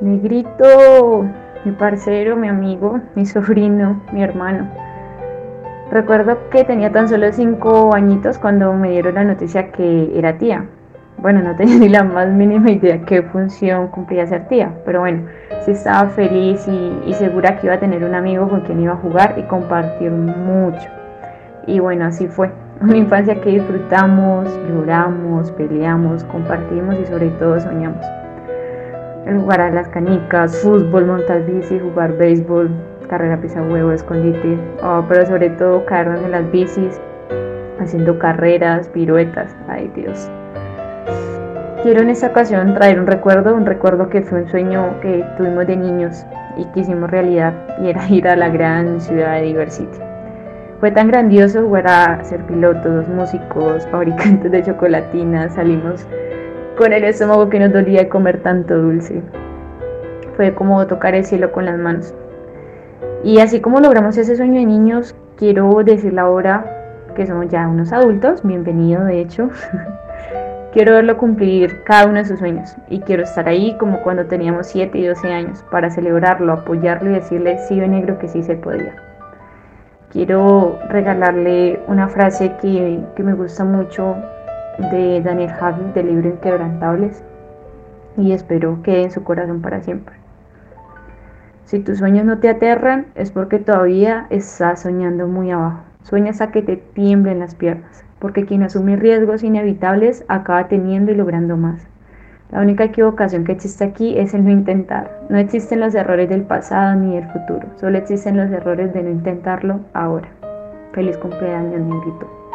Negrito, mi parcero, mi amigo, mi sobrino, mi hermano. Recuerdo que tenía tan solo cinco añitos cuando me dieron la noticia que era tía. Bueno, no tenía ni la más mínima idea qué función cumplía ser tía, pero bueno, sí estaba feliz y, y segura que iba a tener un amigo con quien iba a jugar y compartir mucho. Y bueno, así fue. Una infancia que disfrutamos, lloramos, peleamos, compartimos y sobre todo soñamos. Jugar a las canicas, fútbol, montar bici, jugar béisbol, carrera pisa huevo, escondite, oh, pero sobre todo caernos en las bicis, haciendo carreras, piruetas. Ay Dios. Quiero en esta ocasión traer un recuerdo, un recuerdo que fue un sueño que tuvimos de niños y que hicimos realidad y era ir a la gran ciudad de Diversity. Fue tan grandioso jugar a ser pilotos, músicos, fabricantes de chocolatinas, salimos con el estómago que nos dolía comer tanto dulce. Fue como tocar el cielo con las manos. Y así como logramos ese sueño de niños, quiero decirle ahora que somos ya unos adultos, bienvenido de hecho. quiero verlo cumplir cada uno de sus sueños y quiero estar ahí como cuando teníamos 7 y 12 años para celebrarlo, apoyarlo y decirle sí, negro que sí se podía quiero regalarle una frase que, me gusta mucho de Daniel Javi del libro Inquebrantables y espero que en su corazón para siempre. Si tus sueños no te aterran es porque todavía estás soñando muy abajo. Sueñas a que te tiemblen las piernas, porque quien asume riesgos inevitables acaba teniendo y logrando más. La única equivocación que existe aquí es el no intentar. No existen los errores del pasado ni del futuro, solo existen los errores de no intentarlo ahora. Feliz cumpleaños, negrito.